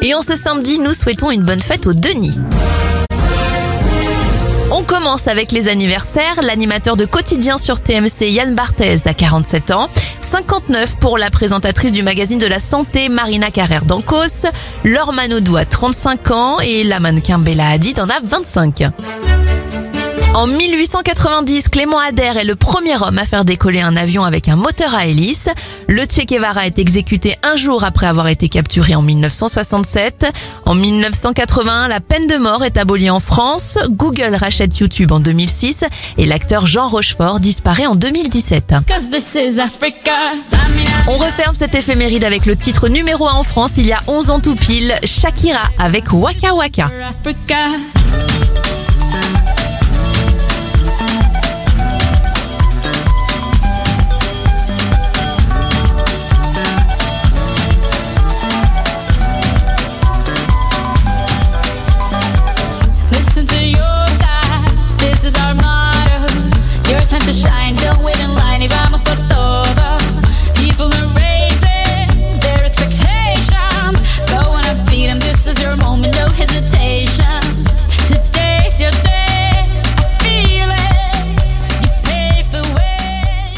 Et en ce samedi, nous souhaitons une bonne fête au Denis. On commence avec les anniversaires. L'animateur de quotidien sur TMC, Yann Barthez, a 47 ans. 59 pour la présentatrice du magazine de la santé, Marina Carrère d'Ancos. Laure Manodou a 35 ans et la mannequin Bella Hadid en a 25. En 1890, Clément Ader est le premier homme à faire décoller un avion avec un moteur à hélice. Le Che Guevara est exécuté un jour après avoir été capturé en 1967. En 1980, la peine de mort est abolie en France. Google rachète YouTube en 2006 et l'acteur Jean Rochefort disparaît en 2017. On referme cette éphéméride avec le titre numéro 1 en France il y a 11 ans tout pile, Shakira avec Waka Waka.